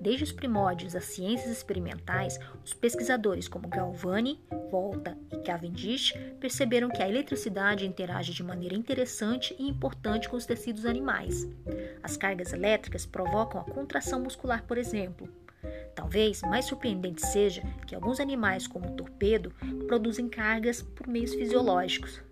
Desde os primórdios das ciências experimentais, os pesquisadores como Galvani, Volta e Cavendish perceberam que a eletricidade interage de maneira interessante e importante com os tecidos animais. As cargas elétricas provocam a contração muscular, por exemplo. Talvez mais surpreendente seja que alguns animais, como o torpedo, produzem cargas por meios fisiológicos.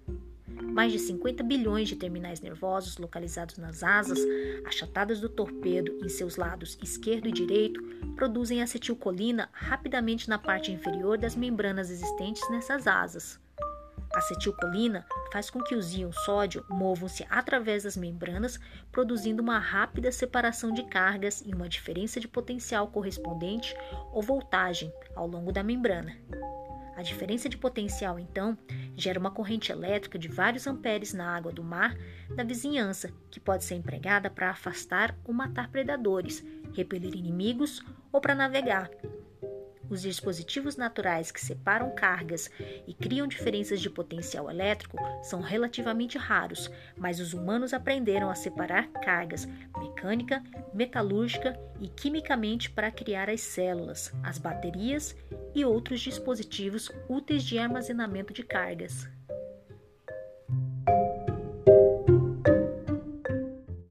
Mais de 50 bilhões de terminais nervosos localizados nas asas, achatadas do torpedo em seus lados esquerdo e direito, produzem acetilcolina rapidamente na parte inferior das membranas existentes nessas asas. A acetilcolina faz com que os íons sódio movam-se através das membranas, produzindo uma rápida separação de cargas e uma diferença de potencial correspondente ou voltagem ao longo da membrana. A diferença de potencial, então, gera uma corrente elétrica de vários amperes na água do mar da vizinhança, que pode ser empregada para afastar ou matar predadores, repelir inimigos ou para navegar. Os dispositivos naturais que separam cargas e criam diferenças de potencial elétrico são relativamente raros, mas os humanos aprenderam a separar cargas mecânica, metalúrgica e quimicamente para criar as células, as baterias e outros dispositivos úteis de armazenamento de cargas.